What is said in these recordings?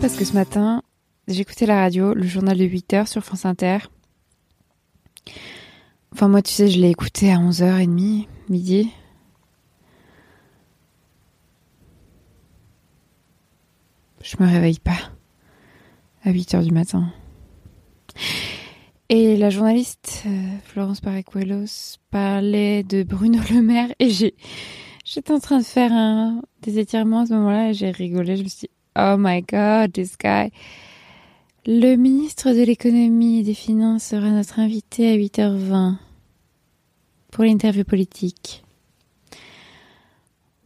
Parce que ce matin, j'écoutais la radio, le journal de 8h sur France Inter. Enfin, moi, tu sais, je l'ai écouté à 11h30, midi. Je me réveille pas à 8h du matin. Et la journaliste euh, Florence Paracuelos parlait de Bruno Le Maire et j'étais en train de faire des étirements à ce moment-là et j'ai rigolé. Je me suis dit, oh my god, this guy. Le ministre de l'économie et des finances sera notre invité à 8h20 pour l'interview politique.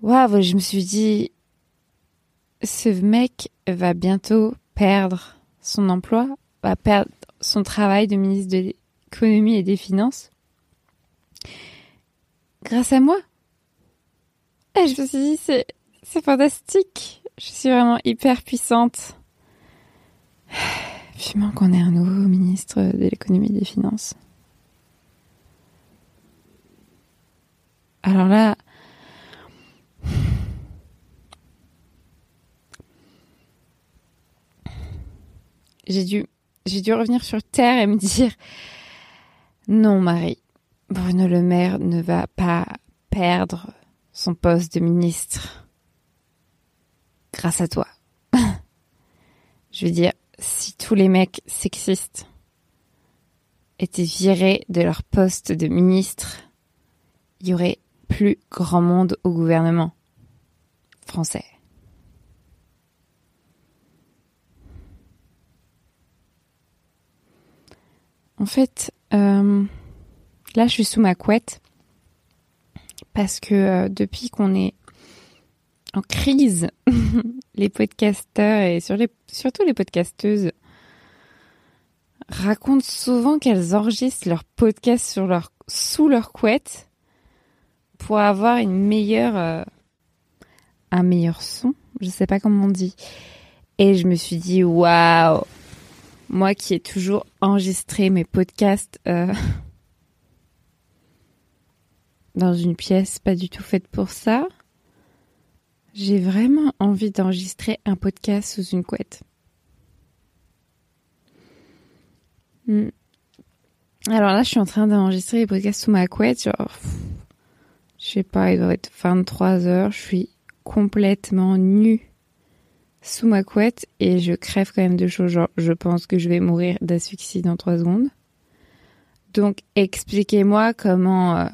Waouh, je me suis dit, ce mec va bientôt perdre son emploi, va perdre son travail de ministre de l'économie et des finances. Grâce à moi. Et je me suis dit, c'est, c'est fantastique. Je suis vraiment hyper puissante. Vivement qu'on ait un nouveau ministre de l'économie et des finances. Alors là, j'ai dû, j'ai dû revenir sur terre et me dire non, Marie, Bruno Le Maire ne va pas perdre son poste de ministre grâce à toi. Je veux dire, si tous les mecs sexistes étaient virés de leur poste de ministre, il y aurait plus grand monde au gouvernement français. En fait, euh, là, je suis sous ma couette parce que euh, depuis qu'on est crise, les podcasteurs et surtout les podcasteuses racontent souvent qu'elles enregistrent leur podcast sur leur, sous leur couette pour avoir une meilleure, euh, un meilleur son. Je sais pas comment on dit. Et je me suis dit, waouh, moi qui ai toujours enregistré mes podcasts euh, dans une pièce pas du tout faite pour ça, j'ai vraiment envie d'enregistrer un podcast sous une couette. Hmm. Alors là, je suis en train d'enregistrer les podcasts sous ma couette. Genre, je sais pas, il doit être 23 heures. Je suis complètement nue sous ma couette et je crève quand même de chaud. Genre, je pense que je vais mourir d'asphyxie dans 3 secondes. Donc, expliquez-moi comment euh,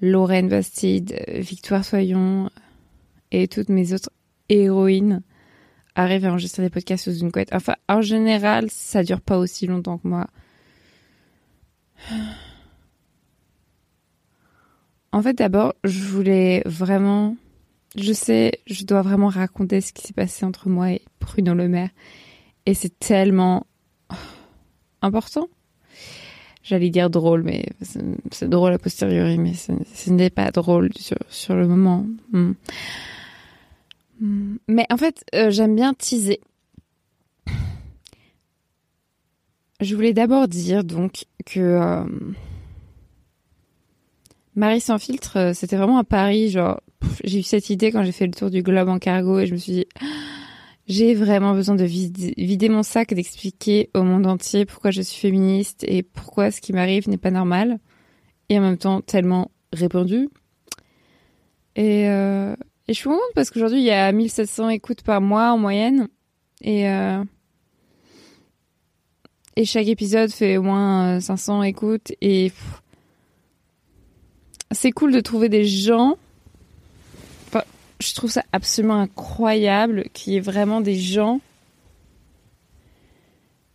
Lorraine Bastide, Victoire Soyon et toutes mes autres héroïnes arrivent à enregistrer des podcasts sous une couette. Enfin, en général, ça dure pas aussi longtemps que moi. En fait, d'abord, je voulais vraiment je sais, je dois vraiment raconter ce qui s'est passé entre moi et Bruno Le Maire. Et c'est tellement important. J'allais dire drôle, mais c'est drôle a posteriori, mais ce, n'est pas drôle sur, le moment. Hmm. Hmm. Mais en fait, euh, j'aime bien teaser. Je voulais d'abord dire donc que euh, Marie sans filtre, euh, c'était vraiment à Paris, genre j'ai eu cette idée quand j'ai fait le tour du globe en cargo et je me suis dit, j'ai vraiment besoin de vider, mon sac, d'expliquer au monde entier pourquoi je suis féministe et pourquoi ce qui m'arrive n'est pas normal. Et en même temps, tellement répandu. Et, et je suis contente parce qu'aujourd'hui, il y a 1700 écoutes par mois en moyenne. Et, euh, et chaque épisode fait au moins 500 écoutes. Et c'est cool de trouver des gens je trouve ça absolument incroyable qu'il y ait vraiment des gens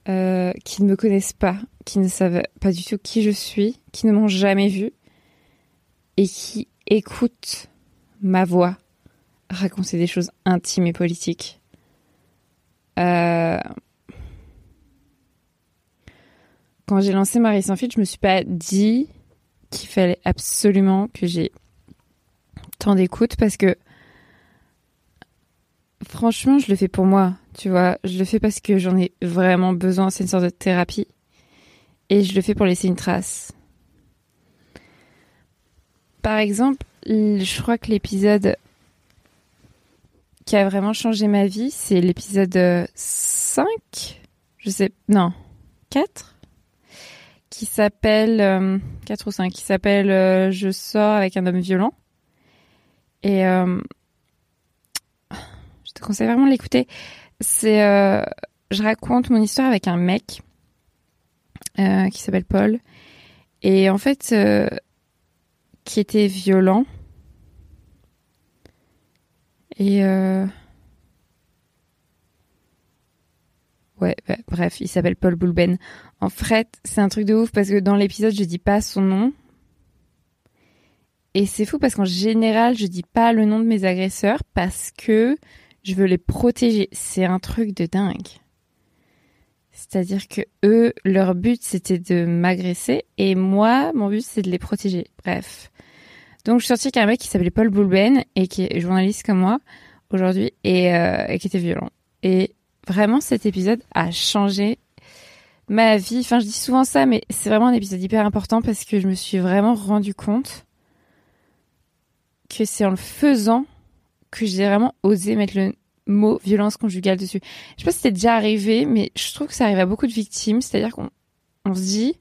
euh, qui ne me connaissent pas, qui ne savent pas du tout qui je suis, qui ne m'ont jamais vu et qui écoutent ma voix raconter des choses intimes et politiques. Euh, quand j'ai lancé Marie sans fil, je me suis pas dit qu'il fallait absolument que j'ai tant d'écoute parce que Franchement, je le fais pour moi, tu vois. Je le fais parce que j'en ai vraiment besoin. C'est une sorte de thérapie. Et je le fais pour laisser une trace. Par exemple, je crois que l'épisode qui a vraiment changé ma vie, c'est l'épisode 5, je sais, non, 4, qui s'appelle, 4 ou 5, qui s'appelle Je sors avec un homme violent. Et je te conseille vraiment de l'écouter. C'est, je raconte mon histoire avec un mec qui s'appelle Paul. Et en fait, qui était violent. Et euh... ouais, bref, il s'appelle Paul Boulben. En fait, c'est un truc de ouf parce que dans l'épisode, je dis pas son nom. Et c'est fou parce qu'en général, je dis pas le nom de mes agresseurs parce que je veux les protéger. C'est un truc de dingue. C'est-à-dire que eux, leur but c'était de m'agresser et moi, mon but c'est de les protéger. Bref. Donc je suis sortie avec un mec qui s'appelait Paul Boulben et qui est journaliste comme moi aujourd'hui et, euh, et, qui était violent. Et vraiment cet épisode a changé ma vie. Enfin je dis souvent ça, mais c'est vraiment un épisode hyper important parce que je me suis vraiment rendu compte que c'est en le faisant que j'ai vraiment osé mettre le mot violence conjugale dessus. Je sais pas si c'était déjà arrivé, mais je trouve que ça arrive à beaucoup de victimes. C'est-à-dire qu'on on se dit,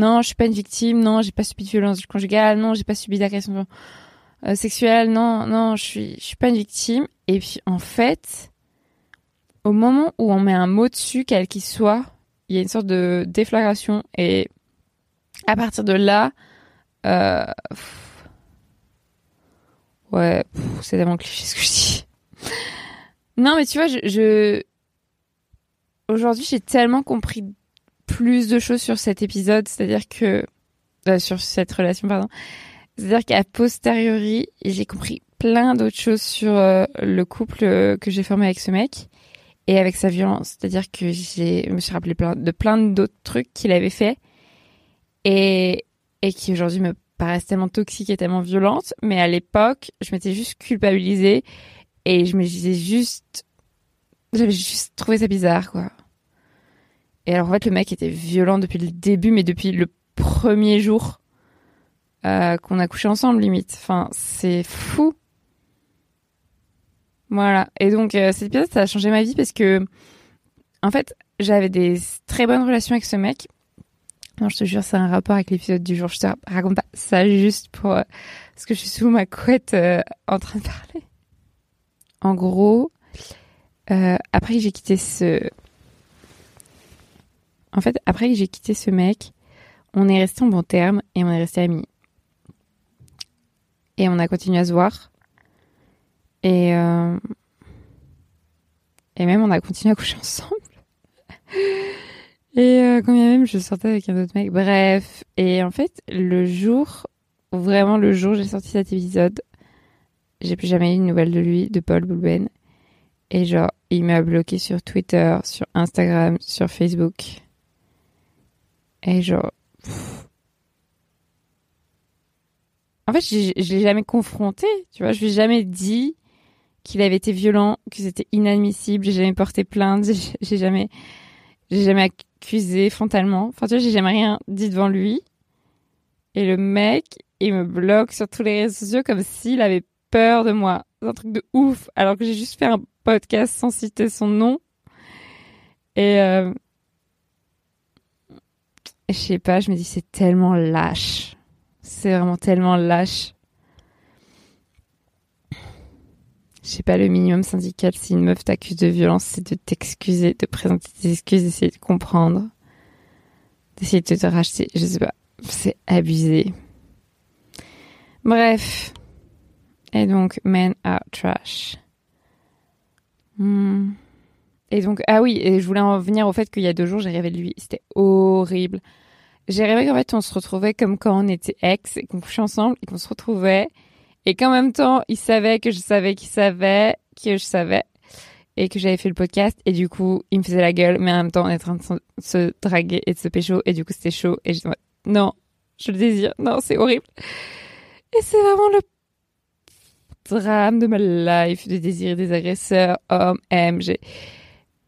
non, je suis pas une victime, non, j'ai pas subi de violence conjugale, non, j'ai pas subi d'agression euh, sexuelle, non, non, je suis, je suis pas une victime. Et puis en fait, au moment où on met un mot dessus, quel qu'il soit, il y a une sorte de déflagration et à partir de là, euh, ouais, c'est tellement cliché ce que je dis. non, mais tu vois, je, je... aujourd'hui j'ai tellement compris plus de choses sur cet épisode, c'est-à-dire que euh, sur cette relation, pardon. C'est-à-dire qu'à posteriori, j'ai compris plein d'autres choses sur euh, le couple euh, que j'ai formé avec ce mec et avec sa violence. C'est-à-dire que j'ai, je me suis rappelé plein, de plein d'autres trucs qu'il avait fait et, et qui aujourd'hui me paraissent tellement toxiques et tellement violentes. Mais à l'époque, je m'étais juste culpabilisée et je me disais juste, j'avais juste trouvé ça bizarre, quoi. Et alors en fait, le mec était violent depuis le début, mais depuis le premier jour euh, qu'on a couché ensemble, limite. Enfin, c'est fou. Voilà. Et donc euh, cet épisode, ça a changé ma vie parce que, en fait, j'avais des très bonnes relations avec ce mec. Non, je te jure, c'est un rapport avec l'épisode du jour. Je te raconte pas ça juste pour euh, parce que je suis sous ma couette euh, en train de parler. En gros, après que j'ai quitté ce en fait, après que j'ai quitté ce mec, on est resté en bon terme et on est resté amis. Et on a continué à se voir. Et, euh, et même on a continué à coucher ensemble. et euh, quand même je sortais avec un autre mec. Bref. Et en fait, le jour, vraiment le jour où j'ai sorti cet épisode, j'ai plus jamais eu de nouvelles de lui, de Paul Boulben. Et genre, il m'a bloqué sur Twitter, sur Instagram, sur Facebook. Et genre. En fait, je, je l'ai jamais confronté, tu vois. Je lui ai jamais dit qu'il avait été violent, que c'était inadmissible. J'ai jamais porté plainte. J'ai jamais, jamais accusé frontalement. Enfin, tu vois, j'ai jamais rien dit devant lui. Et le mec, il me bloque sur tous les réseaux sociaux comme s'il avait peur de moi. C'est un truc de ouf. Alors que j'ai juste fait un podcast sans citer son nom. Et euh, je sais pas, je me dis c'est tellement lâche. C'est vraiment tellement lâche. Je sais pas, le minimum syndical, si une meuf t'accuse de violence, c'est de t'excuser, de présenter tes excuses, d'essayer de comprendre, d'essayer de te racheter. Je sais pas, c'est abusé. Bref. Et donc, men are trash. Hmm. Et donc, ah oui, et je voulais en venir au fait qu'il y a deux jours, j'ai rêvé de lui. C'était horrible. J'ai rêvé qu'en fait, on se retrouvait comme quand on était ex et qu'on couchait ensemble et qu'on se retrouvait. Et qu'en même temps, il savait que je savais qu'il savait, que je savais et que j'avais fait le podcast. Et du coup, il me faisait la gueule, mais en même temps, on était en train de se draguer et de se pécho. Et du coup, c'était chaud. Et je disais, non, je le désire. Non, c'est horrible. Et c'est vraiment le drame de ma life de désirer des agresseurs, hommes, M.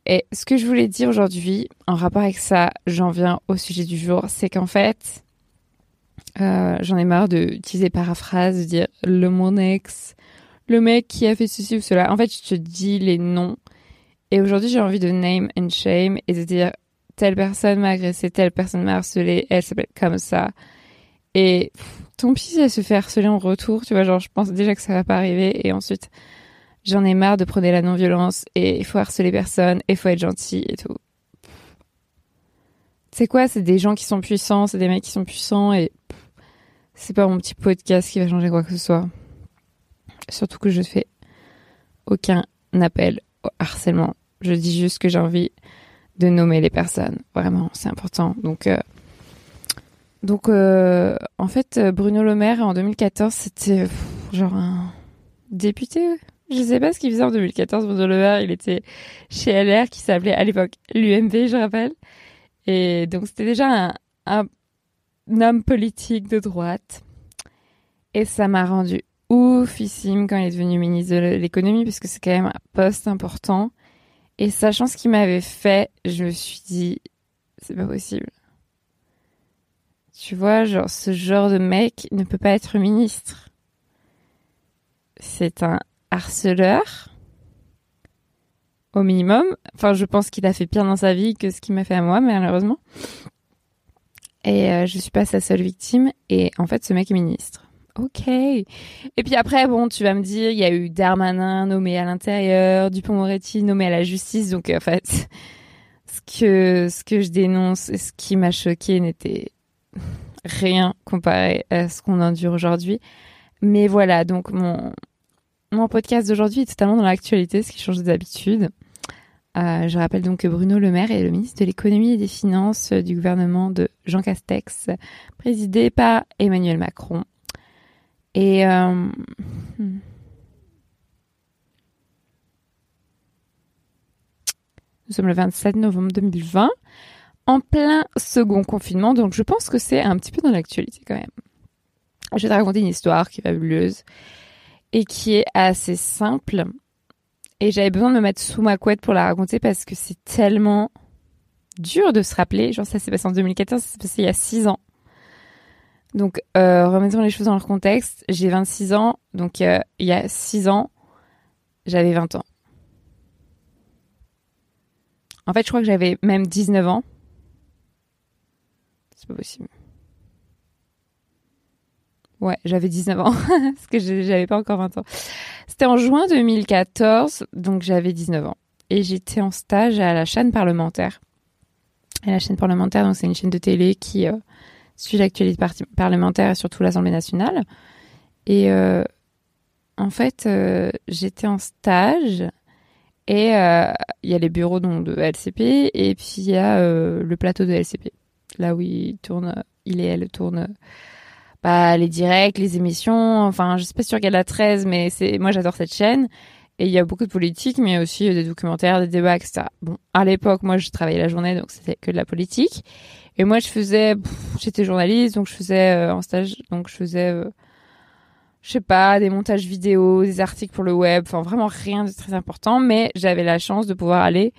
Et ce que je voulais dire aujourd'hui, en rapport avec ça, j'en viens au sujet du jour, c'est qu'en fait, euh, j'en ai marre d'utiliser paraphrase, de dire le mon ex, le mec qui a fait ceci ou cela. En fait, je te dis les noms. Et aujourd'hui, j'ai envie de name and shame et de dire telle personne m'a agressé, telle personne m'a harcelé, elle s'appelle comme ça. Et ton pis, elle se fait harceler en retour, tu vois, genre, je pense déjà que ça va pas arriver. Et ensuite, j'en ai marre de prôner la non-violence et il faut harceler personne et il faut être gentil et tout. C'est quoi? C'est des gens qui sont puissants, c'est des mecs qui sont puissants et c'est pas mon petit podcast qui va changer quoi que ce soit. Surtout que je fais aucun appel au harcèlement. Je dis juste que j'ai envie de nommer les personnes. Vraiment, c'est important. Donc, euh, donc euh, en fait, Bruno Le Maire, en 2014, c'était genre un député. Je sais pas ce qu'il faisait en 2014. Bruno Le Maire, il était chez LR, qui s'appelait à l'époque l'UMP, je rappelle. Et donc, c'était déjà un, un, homme politique de droite. Et ça m'a rendu oufissime quand il est devenu ministre de l'économie, parce que c'est quand même un poste important. Et sachant ce qu'il m'avait fait, je me suis dit, c'est pas possible. Tu vois, genre, ce genre de mec ne peut pas être ministre. C'est un harceleur, au minimum. Enfin, je pense qu'il a fait pire dans sa vie que ce qu'il m'a fait à moi, malheureusement. Et euh, je suis pas sa seule victime. Et en fait, ce mec est ministre. Ok. Et puis après, bon, tu vas me dire, il y a eu Darmanin nommé à l'intérieur, Dupont-Moretti nommé à la justice. Donc, en fait, ce que, ce que je dénonce et ce qui m'a choqué n'était rien comparé à ce qu'on endure aujourd'hui. Mais voilà, donc mon, mon podcast d'aujourd'hui est totalement dans l'actualité, ce qui change d'habitude. Euh, je rappelle donc que Bruno Le Maire est le ministre de l'économie et des finances du gouvernement de Jean Castex, présidé par Emmanuel Macron. Et euh, hmm. nous sommes le 27 novembre 2020, en plein second confinement, donc je pense que c'est un petit peu dans l'actualité quand même. Je vais te raconter une histoire qui est fabuleuse et qui est assez simple. Et j'avais besoin de me mettre sous ma couette pour la raconter parce que c'est tellement dur de se rappeler. Genre ça s'est passé en 2014, ça s'est passé il y a 6 ans. Donc, euh, remettons les choses dans leur contexte. J'ai 26 ans, donc euh, il y a 6 ans, j'avais 20 ans. En fait, je crois que j'avais même 19 ans. C'est pas possible. Ouais, j'avais 19 ans, parce que j'avais pas encore 20 ans. C'était en juin 2014, donc j'avais 19 ans. Et j'étais en stage à la chaîne parlementaire. Et la chaîne parlementaire, donc c'est une chaîne de télé qui... Euh, suis l'actualité parlementaire et surtout l'Assemblée nationale. Et euh, en fait, euh, j'étais en stage et il y a les bureaux donc, de LCP et puis il y a le plateau de LCP, là où il tourne, il et elle tournent bah, les directs, les émissions. Enfin, je sais pas tu regardes la 13, mais c'est moi j'adore cette chaîne. Et il y a beaucoup de politique, mais aussi des documentaires, des débats, etc. Bon, à l'époque, moi, je travaillais la journée, donc c'était que de la politique. Et moi, je faisais, j'étais journaliste, donc je faisais euh, en stage, donc je faisais, euh, je sais pas, des montages vidéo, des articles pour le web, enfin vraiment rien de très important, mais j'avais la chance de pouvoir aller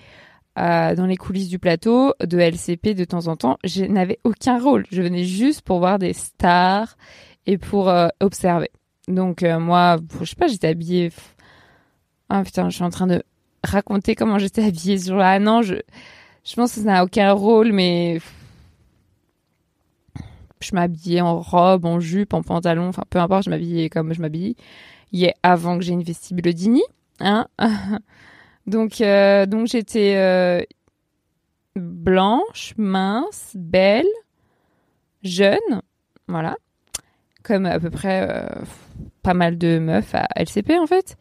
euh, dans les coulisses du plateau de LCP de temps en temps. Je n'avais aucun rôle, je venais juste pour voir des stars et pour euh, observer. Donc moi, je sais pas, j'étais habillée. Ah putain, je suis en train de raconter comment j'étais habillée ce jour-là. Non, je, je pense que ça n'a aucun rôle, mais je m'habillais en robe, en jupe, en pantalon, enfin peu importe, je m'habillais comme je m'habille. est avant que j'ai une vestibule hein. donc euh, donc j'étais euh, blanche, mince, belle, jeune, voilà, comme à peu près euh, pas mal de meufs à LCP en fait.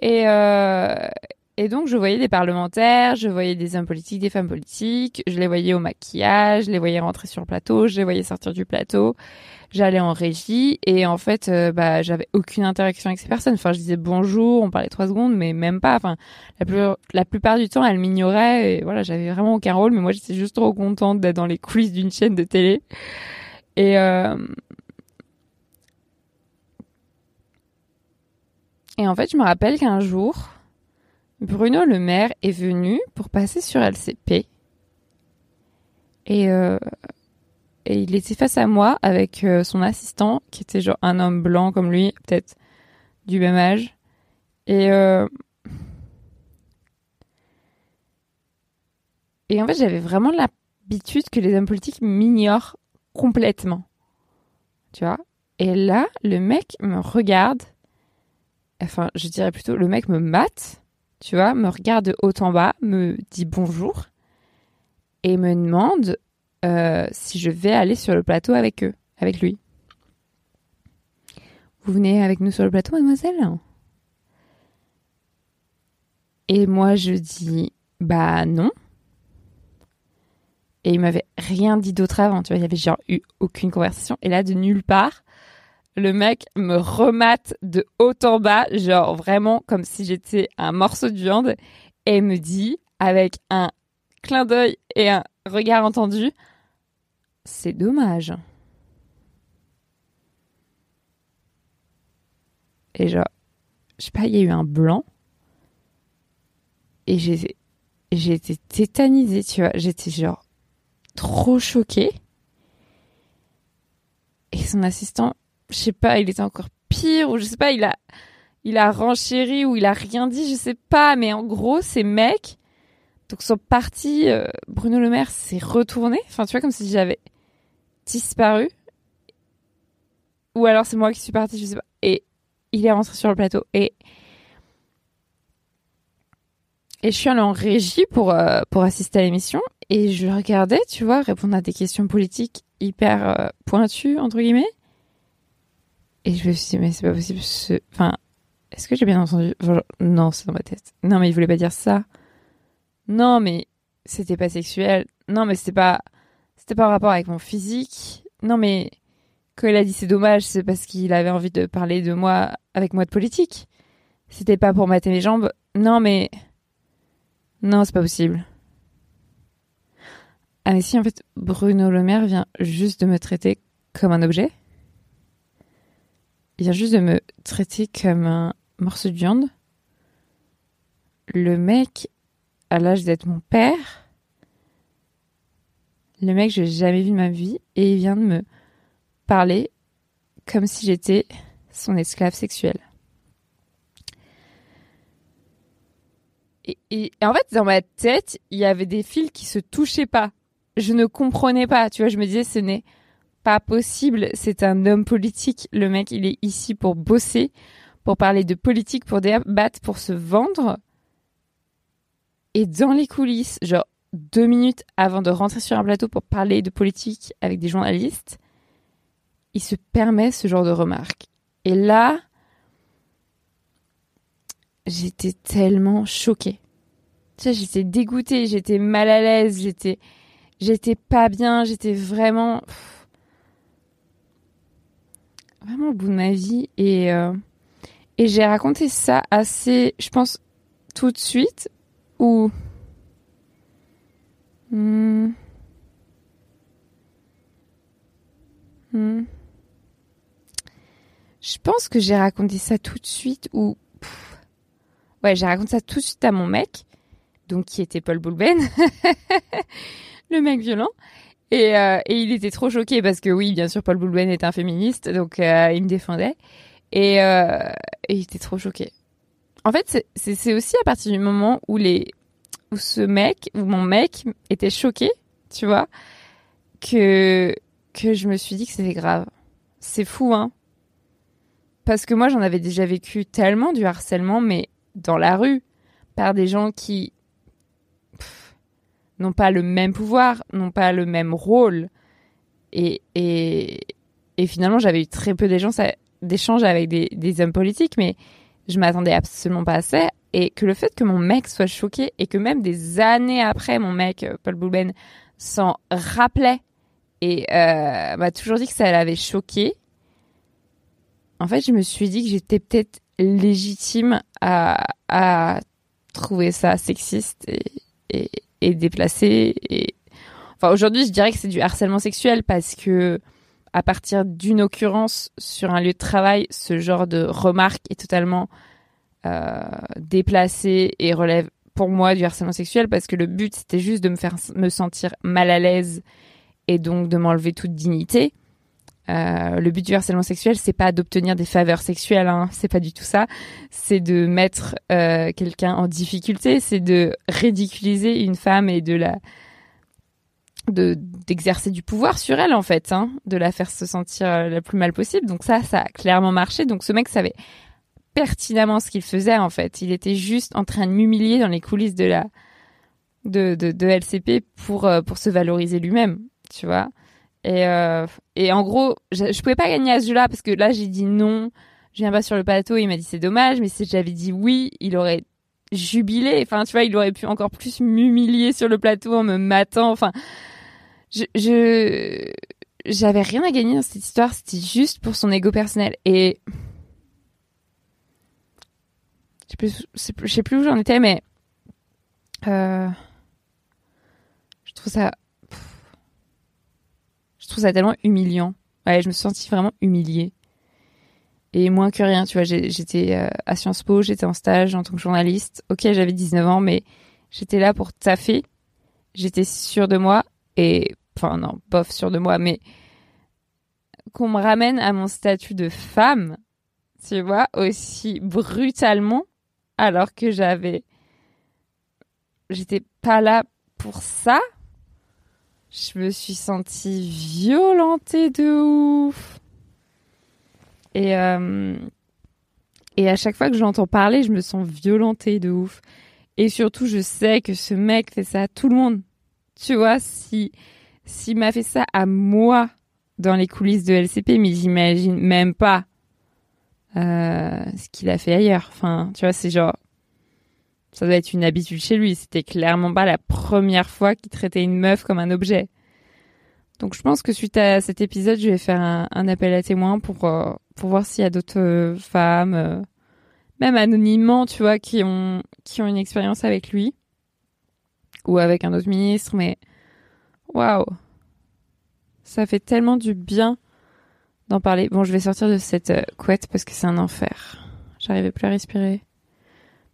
Et, et donc, je voyais des parlementaires, je voyais des hommes politiques, des femmes politiques, je les voyais au maquillage, je les voyais rentrer sur le plateau, je les voyais sortir du plateau. J'allais en régie et en fait, euh, bah, j'avais aucune interaction avec ces personnes. Enfin, je disais bonjour, on parlait trois secondes, mais même pas. Enfin, la, plus, la plupart du temps, elles m'ignoraient et voilà, j'avais vraiment aucun rôle. Mais moi, j'étais juste trop contente d'être dans les coulisses d'une chaîne de télé. Et euh... et en fait, je me rappelle qu'un jour Bruno Le Maire est venu pour passer sur LCP. Et, euh, et il était face à moi avec euh, son assistant, qui était genre un homme blanc comme lui, peut-être du même âge. Et, euh, et en fait, j'avais vraiment l'habitude que les hommes politiques m'ignorent complètement. Tu vois? Et là, le mec me regarde. Enfin, je dirais plutôt, le mec me mate, tu vois, me regarde de haut en bas, me dit bonjour et me demande euh, si je vais aller sur le plateau avec eux, avec lui. Vous venez avec nous sur le plateau, mademoiselle? Et moi, je dis, bah non. Et il m'avait rien dit d'autre avant, tu vois, il y avait genre eu aucune conversation. Et là, de nulle part, le mec me remate de haut en bas, genre vraiment comme si j'étais un morceau de viande, et me dit, avec un clin d'œil et un regard entendu, c'est dommage. Et genre, je sais pas, il y a eu un blanc. Et j'ai, été tétanisée, tu vois. J'étais genre trop choquée. Et son assistant, je sais pas, il était encore pire, ou je sais pas, il a, il a renchéri ou il a rien dit, je sais pas. Mais en gros, ces mecs, donc sont partis, euh, Bruno Le Maire s'est retourné. Enfin, tu vois, comme si j'avais disparu. Ou alors c'est moi qui suis partie, je sais pas. Et il est rentré sur le plateau. Et, et je suis allée en régie pour, euh, pour assister à l'émission. Et je regardais, tu vois, répondre à des questions politiques hyper euh, pointues, entre guillemets. Et je me suis dit, mais c'est pas possible. Ce... Enfin, est-ce que j'ai bien entendu? Non, c'est dans ma tête. Non, mais il voulait pas dire ça. Non, mais c'était pas sexuel. Non, mais c'était pas, c'était pas en rapport avec mon physique. Non, mais quand il a dit c'est dommage, c'est parce qu'il avait envie de parler de moi avec moi de politique. C'était pas pour mater mes jambes. Non, mais. Non, c'est pas possible. Ah, mais si, en fait, Bruno Le Maire vient juste de me traiter comme un objet. Il vient juste de me traiter comme un morceau de viande. Le mec a l'âge d'être mon père. Le mec, je l'ai jamais vu de ma vie. Et il vient de me parler comme si j'étais son esclave sexuel. Et, en fait, dans ma tête, il y avait des fils qui se touchaient pas. Je ne comprenais pas. Tu vois, je me disais, ce n'est pas possible. C'est un homme politique. Le mec, il est ici pour bosser, pour parler de politique, pour débattre, pour se vendre. Et dans les coulisses, genre deux minutes avant de rentrer sur un plateau pour parler de politique avec des journalistes, il se permet ce genre de remarques. Et là, j'étais tellement choquée. Tu sais, j'étais dégoûtée, j'étais mal à l'aise, j'étais, j'étais pas bien, j'étais vraiment, vraiment au bout de ma vie. Et, euh, et j'ai raconté ça assez, je pense, tout de suite, ou. Hmm. Hmm. Je pense que j'ai raconté ça tout de suite ou ouais, j'ai raconté ça tout de suite à mon mec, donc qui était Paul Boulben, le mec violent. Et, euh, et, il était trop choqué parce que oui, bien sûr, Paul Boulben est un féministe, donc euh, il me défendait. Et, euh, et, il était trop choqué. En fait, c'est aussi à partir du moment où les où ce mec, où mon mec était choqué, tu vois, que que je me suis dit que c'était grave. C'est fou, hein parce que moi, j'en avais déjà vécu tellement du harcèlement, mais dans la rue, par des gens qui n'ont pas le même pouvoir, n'ont pas le même rôle. Et, et, et finalement, j'avais eu très peu d'échanges avec des, des, hommes politiques, mais je m'attendais absolument pas à ça. Et que le fait que mon mec soit choqué et que même des années après, mon mec, euh, Paul Boulben, s'en rappelait et euh, m'a toujours dit que ça l'avait choqué en fait, je me suis dit que j'étais peut-être légitime à, à, trouver ça sexiste et, et, déplacé. Et... Enfin, aujourd'hui, je dirais que c'est du harcèlement sexuel parce que à partir d'une occurrence sur un lieu de travail, ce genre de remarque est totalement déplacé et relève pour moi du harcèlement sexuel parce que le but c'était juste de me faire me sentir mal à l'aise et donc de m'enlever toute dignité Euh, le but du harcèlement sexuel, c'est pas d'obtenir des faveurs sexuelles, hein, c'est pas du tout ça. C'est de mettre euh, quelqu'un en difficulté, c'est de ridiculiser une femme et de la de d'exercer du pouvoir sur elle en fait, hein, de la faire se sentir euh, la plus mal possible. Donc ça, ça a clairement marché. Donc ce mec savait pertinemment ce qu'il faisait en fait. Il était juste en train de m'humilier dans les coulisses de la de, de, de LCP pour pour se valoriser lui-même, tu vois. Et, euh, et en gros, je, je pouvais pas gagner à ce jeu-là parce que là, j'ai dit non. Je viens pas sur le plateau. Il m'a dit c'est dommage, mais si j'avais dit oui, il aurait jubilé. Enfin, tu vois, il aurait pu encore plus m'humilier sur le plateau en me matant. Enfin, je, je j'avais rien à gagner dans cette histoire. C'était juste pour son ego personnel. Et plus, je sais plus où j'en étais, mais euh, je trouve ça trouve ça tellement humiliant. Ouais, je me suis sentie vraiment humiliée. Et moins que rien, tu vois, j'étais euh, à Sciences Po, j'étais en stage en tant que journaliste. Ok, j'avais 19 ans, mais j'étais là pour taffer. J'étais sûre de moi et, enfin non, bof sûre de moi, mais qu'on me ramène à mon statut de femme, tu vois, aussi brutalement, alors que j'avais, j'étais pas là pour ça, je me suis sentie violentée de ouf. Et, euh, et à chaque fois que j'entends parler, je me sens violentée de ouf. Et surtout, je sais que ce mec fait ça à tout le monde. Tu vois, si s'il m'a fait ça à moi dans les coulisses de LCP, mais j'imagine même pas euh, ce qu'il a fait ailleurs. Enfin, tu vois, c'est genre ça doit être une habitude chez lui. C'était clairement pas la première fois qu'il traitait une meuf comme un objet. Donc je pense que suite à cet épisode, je vais faire un, appel à témoins pour euh, pour voir s'il y a d'autres euh, femmes, même anonymement, tu vois, qui ont qui ont une expérience avec lui ou avec un autre ministre. Mais waouh, ça fait tellement du bien d'en parler. Bon, je vais sortir de cette couette parce que c'est un enfer. J'arrivais plus à respirer.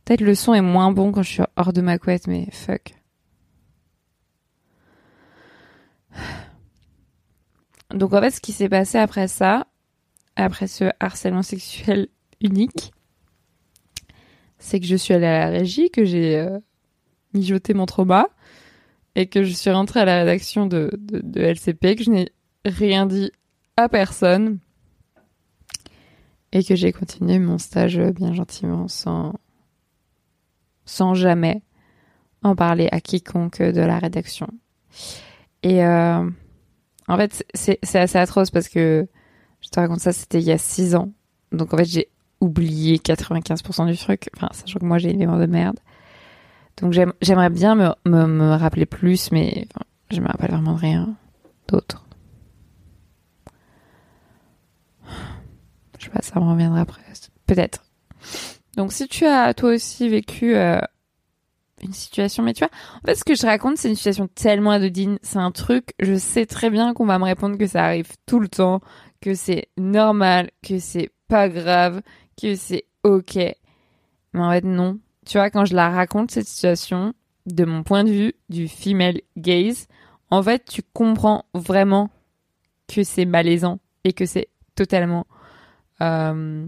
Peut-être le son est moins bon quand je suis hors de ma couette, mais fuck. Donc en fait, ce qui s'est passé après ça, après ce harcèlement sexuel unique, c'est que je suis allée à la régie, que j'ai euh, mijoté mon trauma et que je suis rentrée à la rédaction de LCP, que je n'ai rien dit à personne et que j'ai continué mon stage bien gentiment sans sans jamais en parler à quiconque de la rédaction. Et euh, en fait, c'est assez atroce parce que je te raconte ça, c'était il y a 6 ans. Donc en fait, j'ai oublié 95% du truc. Enfin, sachant que moi, j'ai une mémoire de merde. Donc j'aimerais bien me, me, me, rappeler plus, mais je me rappelle vraiment de rien d'autre. Sais pas, ça me reviendra après. Peut-être. Donc si tu as toi aussi vécu euh, une situation, mais tu vois, en fait ce que je raconte c'est une situation tellement anodine, c'est un truc, je sais très bien qu'on va me répondre que ça arrive tout le temps, que c'est normal, que c'est pas grave, que c'est ok. Mais en fait non. Tu vois, quand je la raconte cette situation, de mon point de vue, du female gaze, en fait tu comprends vraiment que c'est malaisant et que c'est totalement... Euh,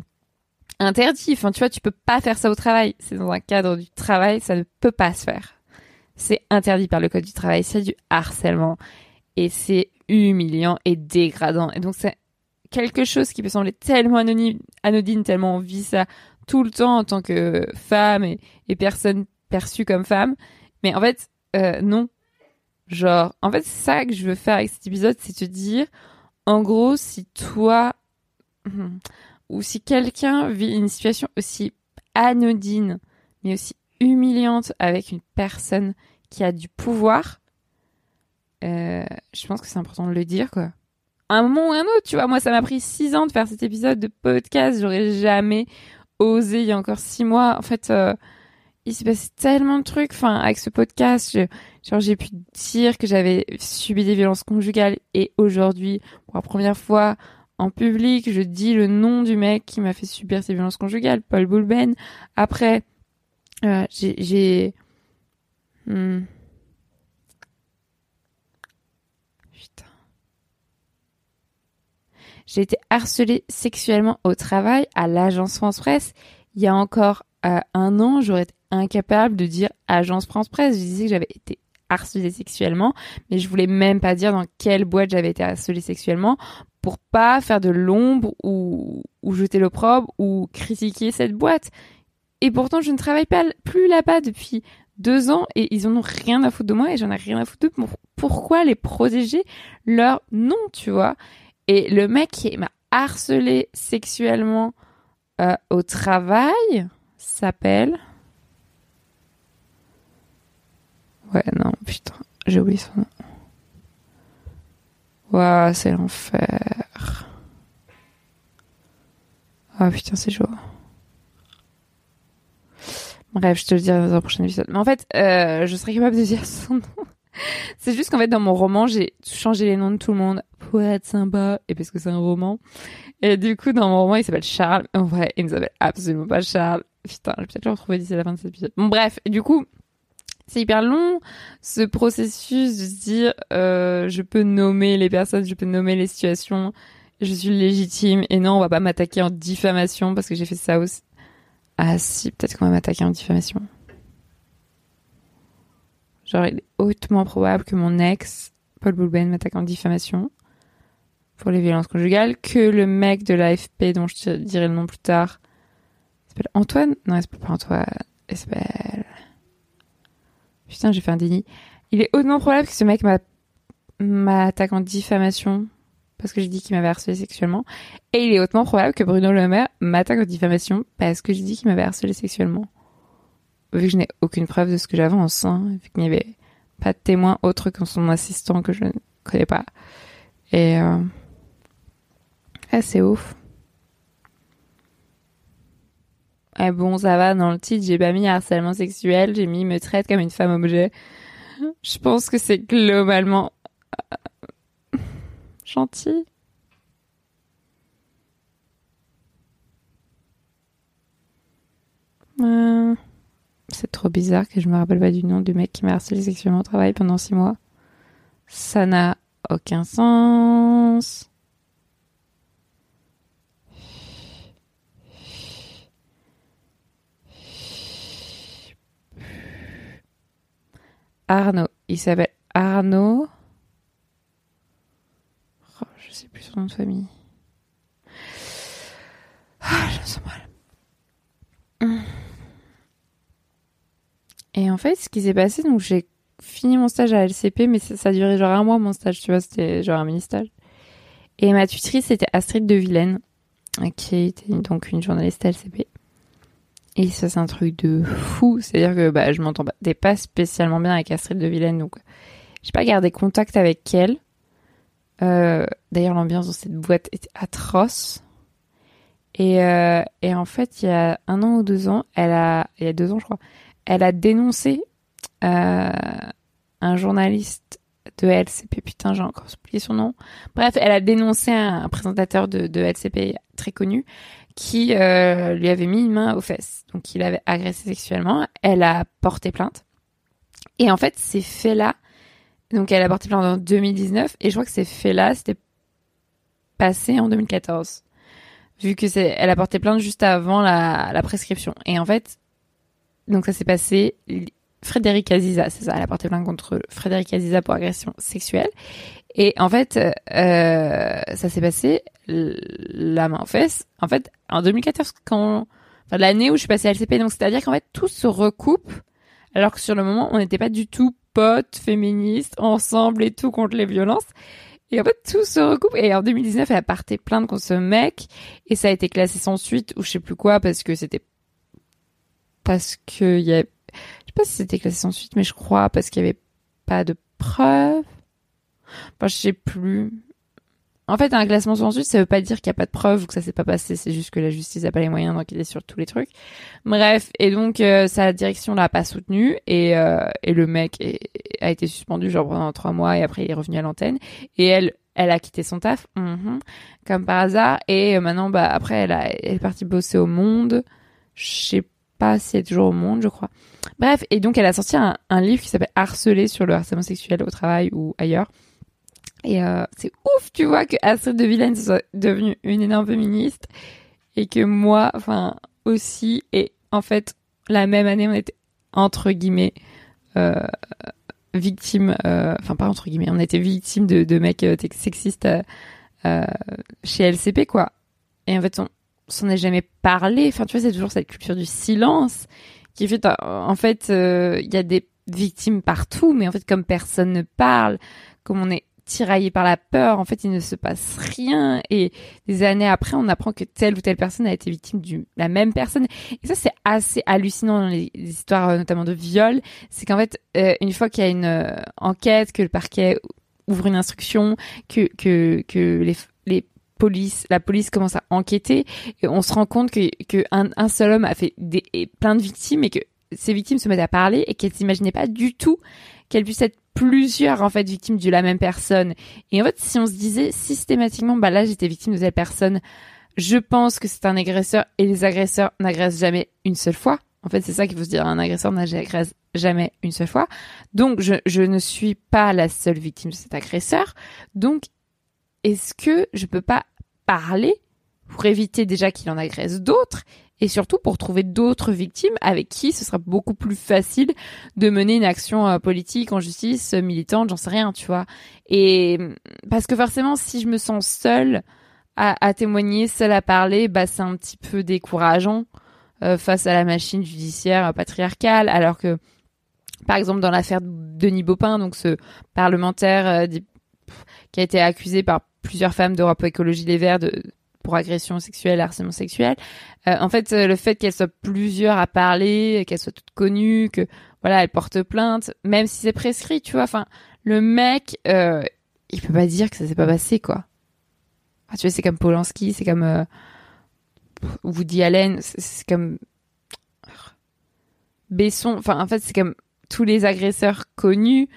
interdit. Enfin, tu vois, tu peux pas faire ça au travail. C'est dans un cadre du travail, ça ne peut pas se faire. C'est interdit par le code du travail. C'est du harcèlement. Et c'est humiliant et dégradant. Et donc, c'est quelque chose qui peut sembler tellement anonyme, anodine, tellement on vit ça tout le temps en tant que femme et, personne perçue comme femme. Mais en fait, euh, non. Genre, en fait, c'est ça que je veux faire avec cet épisode, c'est te dire, en gros, si toi, ou si quelqu'un vit une situation aussi anodine, mais aussi humiliante avec une personne qui a du pouvoir, euh, je pense que c'est important de le dire, quoi. un moment ou un autre, tu vois, moi, ça m'a pris six ans de faire cet épisode de podcast, j'aurais jamais osé il y a encore six mois. En fait, euh, il s'est passé tellement de trucs, enfin, avec ce podcast, genre, j'ai pu dire que j'avais subi des violences conjugales et aujourd'hui, pour la première fois, en public, je dis le nom du mec qui m'a fait subir ces violences conjugales, Paul Boulben. Après, euh, j'ai... Hmm. Putain. J'ai été harcelée sexuellement au travail à l'agence France Presse. Il y a encore euh, un an, j'aurais été incapable de dire agence France Presse. Je disais que j'avais été harcelée sexuellement, mais je voulais même pas dire dans quelle boîte j'avais été harcelée sexuellement pour pas faire de l'ombre ou, jeter l'opprobre ou critiquer cette boîte. Et pourtant, je ne travaille pas plus là-bas depuis deux ans et ils en ont rien à foutre de moi et j'en ai rien à foutre d'eux. Pourquoi les protéger? Leur nom, tu vois? Et le mec qui m'a harcelé sexuellement euh, au travail s'appelle... Ouais, non, putain, j'ai oublié son nom. Waouh, c'est l'enfer. Ah oh, putain, c'est chaud. Bref, je te le dirai dans un prochain épisode. Mais en fait, euh, je serais capable de dire son nom. c'est juste qu'en fait, dans mon roman, j'ai changé les noms de tout le monde pour être sympa et parce que c'est un roman. Et du coup, dans mon roman, il s'appelle Charles. En vrai, il ne s'appelle absolument pas Charles. Putain, je vais peut-être le retrouver d'ici la fin de cet épisode. Bon, bref. Et du coup, c'est hyper long ce processus de se dire euh, je peux nommer les personnes, je peux nommer les situations, je suis légitime et non on va pas m'attaquer en diffamation parce que j'ai fait ça aussi. Ah si, peut-être qu'on va m'attaquer en diffamation. Genre il est hautement probable que mon ex Paul Boulben m'attaque en diffamation pour les violences conjugales, que le mec de l'AFP dont je dirai le nom plus tard s'appelle Antoine? Non, il s'appelle pas Antoine, il s'appelle Putain, j'ai fait un déni. Il est hautement probable que ce mec m'attaque en diffamation parce que j'ai dit qu'il m'avait harcelé sexuellement. Et il est hautement probable que Bruno Le Maire m'attaque en diffamation parce que j'ai dit qu'il m'avait harcelé sexuellement. Vu que je n'ai aucune preuve de ce que j'avance, hein, vu qu'il n'y avait pas de témoin autre que son assistant que je ne connais pas. Et euh... c'est ouf. Ah bon, ça va, dans le titre, j'ai pas mis harcèlement sexuel, j'ai mis me traite comme une femme objet. Je pense que c'est globalement euh, gentil. Euh, c'est trop bizarre que je me rappelle pas du nom du mec qui m'a harcelé sexuellement au travail pendant six mois. Ça n'a aucun sens. Arnaud. Il s'appelle Arnaud. Oh, je sais plus son nom de famille. Ah, je me sens mal. Et en fait, ce qui s'est passé, donc j'ai fini mon stage à LCP, mais ça, a duré genre un mois mon stage, tu vois, c'était genre un mini-stage. Et ma tutrice, c'était Astrid de Vilaine, qui était donc une journaliste à LCP. Et ça, c'est un truc de fou. C'est-à-dire que bah, je m'entendais pas spécialement bien avec Astrid de Vilaine, donc j'ai pas gardé contact avec elle. Euh, D'ailleurs, l'ambiance dans cette boîte était atroce. Et, euh, et, en fait, il y a un an ou deux ans, elle a, il y a deux ans, je crois, elle a dénoncé euh, un journaliste de LCP. Putain, j'ai encore oublié son nom. Bref, elle a dénoncé un, présentateur de, de LCP très connu qui euh, lui avait mis une main aux fesses. Donc il avait agressé sexuellement. Elle a porté plainte. Et en fait, ces faits-là, donc elle a porté plainte en 2019 et je crois que ces faits-là, c'était passé en 2014. Vu que c'est, elle a porté plainte juste avant la, la prescription. Et en fait, donc ça s'est passé, Frédéric Aziza, c'est ça, elle a porté plainte contre Frédéric Aziza pour agression sexuelle. Et en fait, euh, ça s'est passé la main aux fesses. En fait, en 2014, quand, enfin, l'année où je suis passée à LCP, donc c'est-à-dire qu'en fait, tout se recoupe, alors que sur le moment, on n'était pas du tout potes, féministes, ensemble et tout contre les violences. Et en fait, tout se recoupe. Et en 2019, elle a porté plainte contre ce mec, et ça a été classé sans suite, ou je sais plus quoi, parce que c'était, parce que y a, je sais pas si c'était classé sans suite, mais je crois, parce qu'il y avait pas de preuves. Enfin, je sais plus. En fait, un classement sans suite, ça veut pas dire qu'il y a pas de preuves ou que ça s'est pas passé. C'est juste que la justice a pas les moyens d'enquêter sur tous les trucs. Bref, et donc euh, sa direction l'a pas soutenu et euh, et le mec a été suspendu genre pendant trois mois et après il est revenu à l'antenne et elle elle a quitté son taf mm-hmm, comme par hasard et euh, maintenant bah après elle est partie bosser au Monde. Je sais pas si elle est toujours au Monde, je crois. Bref, et donc elle a sorti un livre qui s'appelle Harceler sur le harcèlement sexuel au travail ou ailleurs Et euh, c'est ouf, tu vois, que Astrid de Villaine soit devenue une énorme féministe et que moi, enfin, aussi. Et en fait, la même année, on était entre guillemets euh, victime, euh, enfin pas entre guillemets, on était victime de, de mecs euh, sexistes euh, chez LCP, quoi. Et en fait, on s'en est jamais parlé. Enfin, tu vois, c'est toujours cette culture du silence qui fait, en fait, il y a des victimes partout, mais en fait, comme personne ne parle, comme on est tiraillé par la peur, en fait, il ne se passe rien. Et des années après, on apprend que telle ou telle personne a été victime de la même personne. Et ça, c'est assez hallucinant dans les, histoires, euh, notamment de viol. C'est qu'en fait, euh, une fois qu'il y a une euh, enquête, que le parquet ouvre une instruction, que, que, que les, les police, la police commence à enquêter, et on se rend compte que, que un, un seul homme a fait des, plein de victimes et que ces victimes se mettent à parler et qu'elles s'imaginaient pas du tout qu'elles puissent être plusieurs en fait victimes de la même personne. Et en fait, si on se disait systématiquement, bah là j'étais victime de telle personne, je pense que c'est un agresseur et les agresseurs n'agressent jamais une seule fois. En fait, c'est ça qu'il faut se dire. Un agresseur n'agresse jamais une seule fois. Donc, je, je ne suis pas la seule victime de cet agresseur. Donc, est-ce que je peux pas parler pour éviter déjà qu'il en agresse d'autres et surtout pour trouver d'autres victimes avec qui ce sera beaucoup plus facile de mener une action euh, politique en justice euh, militante, j'en sais rien, tu vois. Et parce que forcément, si je me sens seule à, témoigner, seule à parler, bah c'est un petit peu décourageant euh, face à la machine judiciaire patriarcale, alors que par exemple dans l'affaire Denis Baupin, donc ce parlementaire qui a été accusé par plusieurs femmes d'Europe Écologie Les Verts de pour agression sexuelle, harcèlement sexuel. Euh, en fait, euh, le fait qu'elle soit plusieurs à parler, qu'elle soit toute connue, que voilà, elle porte plainte, même si c'est prescrit, tu vois. Enfin, le mec, euh, il peut pas dire que ça s'est pas passé, quoi. Ah, tu vois, c'est comme Polanski, c'est comme euh, Woody Allen, c'est comme Besson. Enfin, en fait, c'est comme tous les agresseurs connus.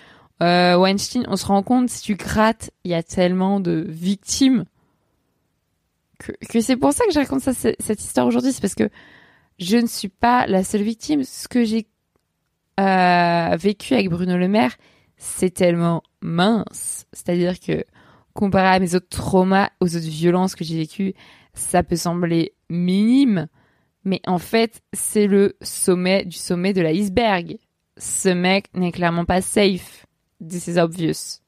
Euh, Weinstein, on se rend compte si tu grattes, il y a tellement de victimes que, c'est pour ça que je raconte cette histoire aujourd'hui, c'est parce que je ne suis pas la seule victime. Ce que j'ai euh, vécu avec Bruno Le Maire, c'est tellement mince. C'est-à-dire que comparé à mes autres traumas, aux autres violences que j'ai vécues, ça peut sembler minime, mais en fait, c'est le sommet du sommet de l'iceberg. Ce mec n'est clairement pas safe. This is obvious.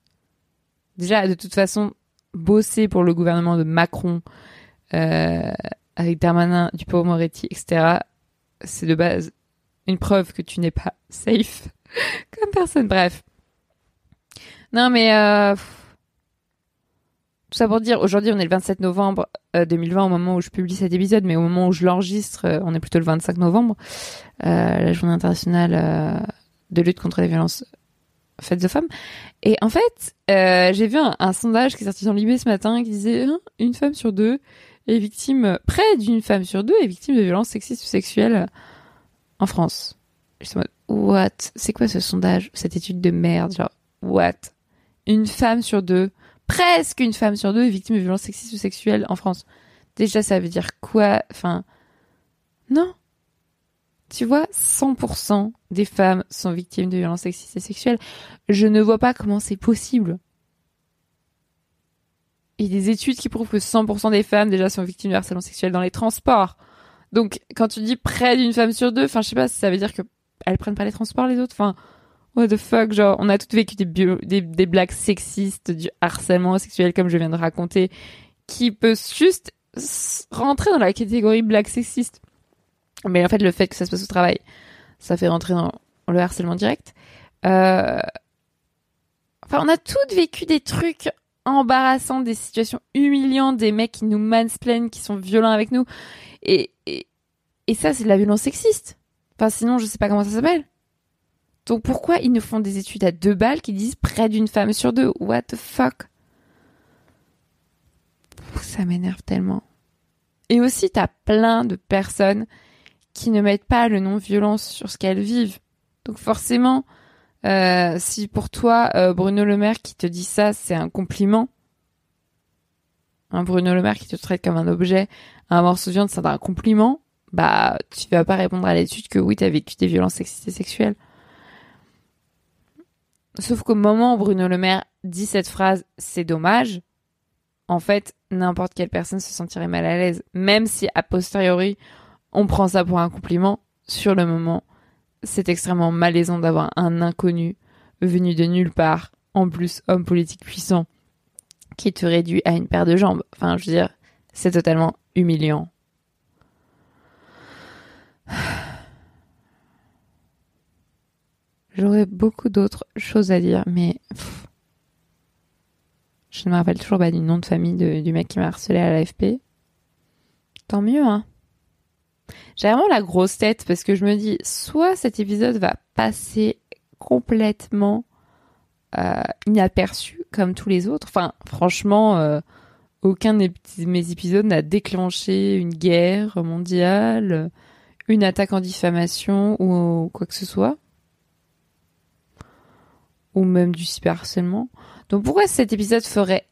Déjà, de toute façon, bosser pour le gouvernement de Macron, euh, avec Darmanin, Dupont-Moretti, etc., c'est de base une preuve que tu n'es pas safe comme personne. Bref. Non, mais euh, tout ça pour dire, aujourd'hui on est le 27 novembre 2020 euh, au moment où je publie cet épisode, mais au moment où je l'enregistre, on est plutôt le 25 novembre, la journée internationale de lutte contre les violences faites aux femmes. Et en fait, j'ai vu un, sondage qui est sorti dans l'IB ce matin qui disait hein, une femme sur deux est victime, près d'une femme sur deux est victime de violences sexistes ou sexuelles en France. Je what? C'est quoi ce sondage, cette étude de merde? Genre, what? Une femme sur deux, presque une femme sur deux est victime de violences sexistes ou sexuelles en France. Déjà, ça veut dire quoi? Enfin, non. Tu vois, 100% des femmes sont victimes de violences sexistes et sexuelles. Je ne vois pas comment c'est possible. Il y a des études qui prouvent que 100% des femmes déjà sont victimes de harcèlement sexuel dans les transports. Donc, quand tu dis près d'une femme sur deux, enfin, je sais pas si ça veut dire que elles prennent pas les transports les autres? Enfin, what the fuck, genre, on a toutes vécu des, blagues sexistes, du harcèlement sexuel comme je viens de raconter, qui peut juste rentrer dans la catégorie blague sexiste. Mais en fait, le fait que ça se passe au travail, ça fait rentrer dans le harcèlement direct. Euh... Enfin, on a toutes vécu des trucs embarrassant, des situations humiliantes, des mecs qui nous mansplainent, qui sont violents avec nous. Et, et, et ça, c'est de la violence sexiste. Enfin, sinon, je sais pas comment ça s'appelle. Donc pourquoi ils nous font des études à deux balles qui disent près d'une femme sur deux? What the fuck? Ça m'énerve tellement. Et aussi, t'as plein de personnes qui ne mettent pas le nom violence sur ce qu'elles vivent. Donc forcément, euh, si pour toi, euh, Bruno Le Maire qui te dit ça, c'est un compliment, un Bruno Le Maire qui te traite comme un objet, un morceau de viande, c'est un compliment, bah, tu vas pas répondre à l'étude que oui, t'as vécu des violences sexistes et sexuelles. Sauf qu'au moment où Bruno Le Maire dit cette phrase, c'est dommage, en fait, n'importe quelle personne se sentirait mal à l'aise. Même si, a posteriori, on prend ça pour un compliment, sur le moment, c'est extrêmement malaisant d'avoir un inconnu venu de nulle part, en plus homme politique puissant, qui te réduit à une paire de jambes. Enfin, je veux dire, c'est totalement humiliant. J'aurais beaucoup d'autres choses à dire, mais je ne me rappelle toujours pas du nom de famille du mec qui m'a harcelé à l'AFP. Tant mieux, hein. J'ai vraiment la grosse tête parce que je me dis, soit cet épisode va passer complètement euh, inaperçu comme tous les autres. Enfin, franchement, euh, aucun de mes épisodes n'a déclenché une guerre mondiale, une attaque en diffamation ou quoi que ce soit. Ou même du cyberharcèlement. Donc pourquoi cet épisode ferait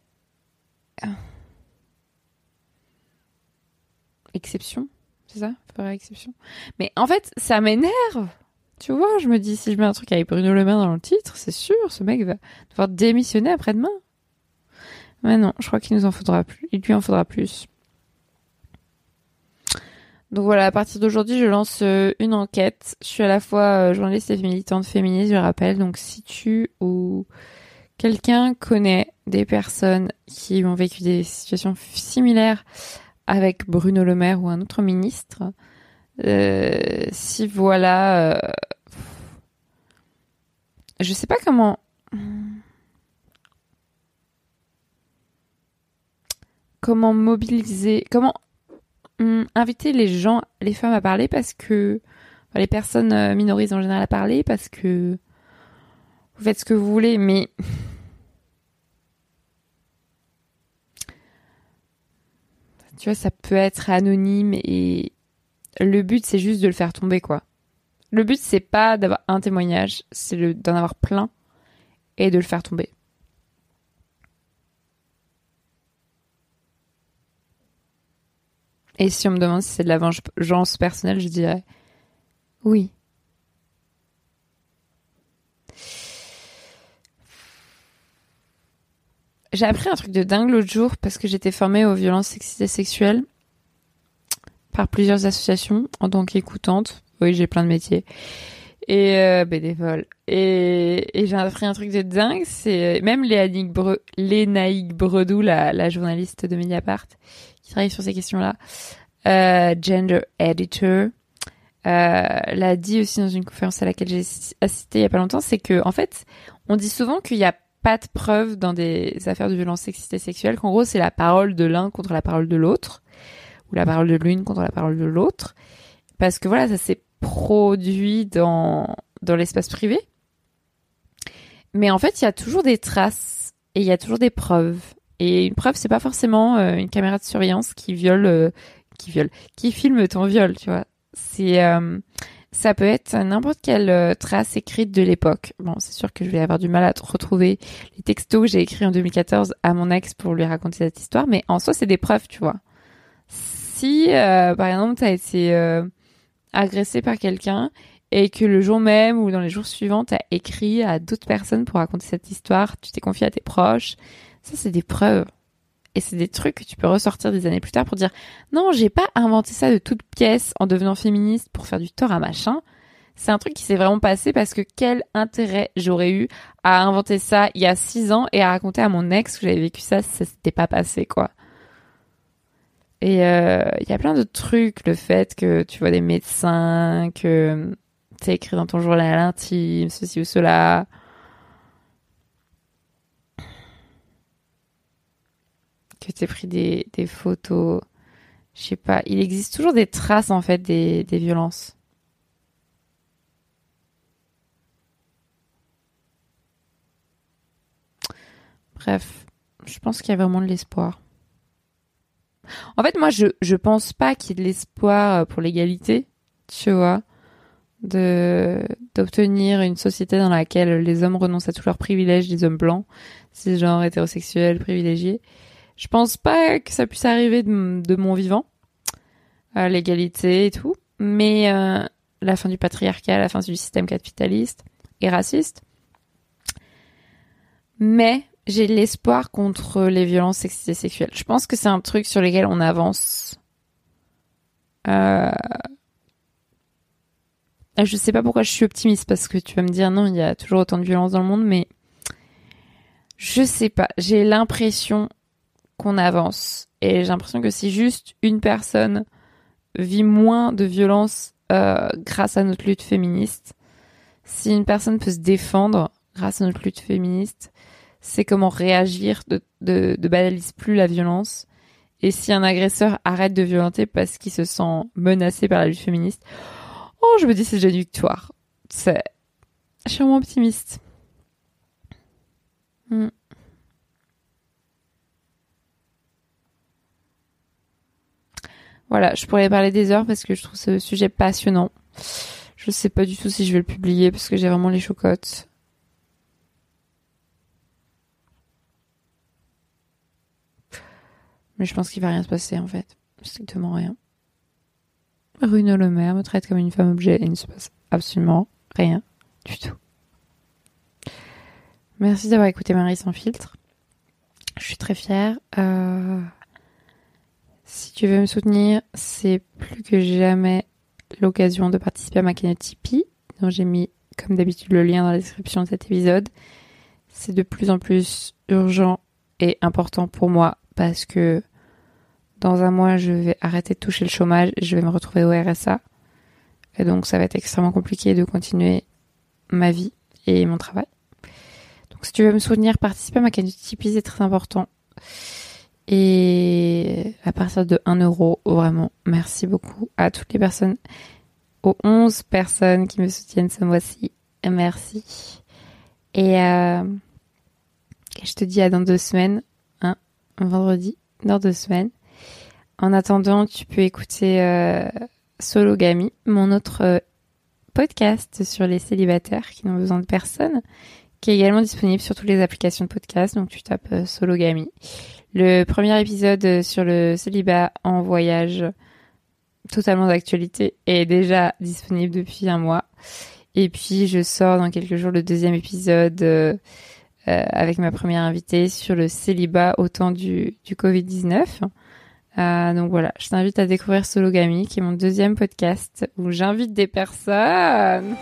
exception? C'est ça Ferait exception. Mais en fait, ça m'énerve tu vois, je me dis, si je mets un truc avec Bruno Le Maire dans le titre, c'est sûr, ce mec va devoir démissionner après-demain. Mais non, je crois qu'il nous en faudra plus. Il lui en faudra plus. Donc voilà, à partir d'aujourd'hui, je lance euh, une enquête. Je suis à la fois euh, journaliste et militante féministe, je le rappelle. Donc si tu ou quelqu'un connaît des personnes qui ont vécu des situations similaires avec Bruno Le Maire ou un autre ministre, euh, si voilà, euh, je sais pas comment. Comment mobiliser, comment hum, inviter les gens, les femmes à parler parce que les personnes euh, minorisées en général à parler parce que vous faites ce que vous voulez, mais tu vois, ça peut être anonyme et le but c'est juste de le faire tomber quoi. Le but c'est pas d'avoir un témoignage, c'est d'en avoir plein et de le faire tomber. Et si on me demande si c'est de la vengeance personnelle, je dirais oui. J'ai appris un truc de dingue l'autre jour parce que j'étais formée aux violences sexistes et sexuelles par plusieurs associations en tant qu'écoutante. Oui, j'ai plein de métiers. Et euh, bénévole. Et, et j'ai appris un truc de dingue, c'est même Lénaïque, Bre Bredou, la, la, journaliste de Mediapart, qui travaille sur ces questions-là, euh, gender editor, euh, l'a dit aussi dans une conférence à laquelle j'ai assisté il y a pas longtemps, c'est que en fait, on dit souvent qu'il n'y a pas de preuves dans des affaires de violence sexiste et sexuelle, qu'en gros c'est la parole de l'un contre la parole de l'autre la parole de l'une contre la parole de l'autre. Parce que voilà, ça s'est produit dans, dans l'espace privé. Mais en fait, il y a toujours des traces et il y a toujours des preuves. Et une preuve, c'est pas forcément euh, une caméra de surveillance qui viole, euh, qui viole, qui filme ton viol, tu vois. C'est, euh, ça peut être n'importe quelle trace écrite de l'époque. Bon, c'est sûr que je vais avoir du mal à retrouver les textos que j'ai écrits en 2014 à mon ex pour lui raconter cette histoire, mais en soi, c'est des preuves, tu vois si, euh, par exemple, tu as été euh, agressé par quelqu'un et que le jour même ou dans les jours suivants, tu as écrit à d'autres personnes pour raconter cette histoire, tu t'es confié à tes proches, ça, c'est des preuves. Et c'est des trucs que tu peux ressortir des années plus tard pour dire non, j'ai pas inventé ça de toute pièce en devenant féministe pour faire du tort à machin. C'est un truc qui s'est vraiment passé parce que quel intérêt j'aurais eu à inventer ça il y a six ans et à raconter à mon ex que j'avais vécu ça si ça s'était pas passé, quoi. Et euh, il y a plein de trucs, le fait que tu vois des médecins, que tu écrit dans ton journal intime, ceci ou cela. Que tu pris des, photos. Je sais pas, il existe toujours des traces en fait des, violences. Bref, je pense qu'il y a vraiment de l'espoir. En fait, moi, je, je pense pas qu'il y ait de l'espoir euh, pour l'égalité, tu vois, d'obtenir une société dans laquelle les hommes renoncent à tous leurs privilèges, les hommes blancs, cisgenres, hétérosexuels, privilégiés. Je pense pas que ça puisse arriver de, mon vivant, euh, l'égalité et tout, mais euh, la fin du patriarcat, la fin du système capitaliste et raciste. Mais j'ai l'espoir contre les violences sexistes sexuelles. Je pense que c'est un truc sur lequel on avance. Euh... Je sais pas pourquoi je suis optimiste parce que tu vas me dire non, il y a toujours autant de violence dans le monde, mais je sais pas. J'ai l'impression qu'on avance et j'ai l'impression que si juste une personne vit moins de violence euh, grâce à notre lutte féministe, si une personne peut se défendre grâce à notre lutte féministe, c'est comment réagir, de, de, de plus la violence. Et si un agresseur arrête de violenter parce qu'il se sent menacé par la lutte féministe, oh, je me dis c'est déjà une victoire. C'est, je suis vraiment optimiste. Hmm. Voilà, je pourrais parler des heures parce que je trouve ce sujet passionnant. Je sais pas du tout si je vais le publier parce que j'ai vraiment les chocottes. Mais je pense qu'il va rien se passer en fait. Strictement rien. Bruno Le Maire me traite comme une femme objet et il ne se passe absolument rien du tout. Merci d'avoir écouté Marie sans filtre. Je suis très fière. Euh, si tu veux me soutenir, c'est plus que jamais l'occasion de participer à ma cagnotte Tipeee, dont j'ai mis comme d'habitude le lien dans la description de cet épisode. C'est de plus en plus urgent et important pour moi parce que dans un mois, je vais arrêter de toucher le chômage et je vais me retrouver au RSA. Et donc, ça va être extrêmement compliqué de continuer ma vie et mon travail. Donc, si tu veux me soutenir, participer à ma cagnotte Tipeee, c'est très important. Et à partir de 1 euro, vraiment, merci beaucoup à toutes les personnes, aux 11 personnes qui me soutiennent ce mois-ci. Merci. Et, euh, je te dis à dans deux semaines, hein, vendredi, dans deux semaines. En attendant, tu peux écouter euh, Sologamy, mon autre euh, podcast sur les célibataires qui n'ont besoin de personne, qui est également disponible sur toutes les applications de podcast. Donc tu tapes euh, Sologamy. Le premier épisode euh, sur le célibat en voyage, totalement d'actualité, est déjà disponible depuis un mois. Et puis je sors dans quelques jours le deuxième épisode euh, avec ma première invitée sur le célibat au temps du, du Covid-19. Euh, donc voilà, je t'invite à découvrir Sologamy, qui est mon deuxième podcast où j'invite des personnes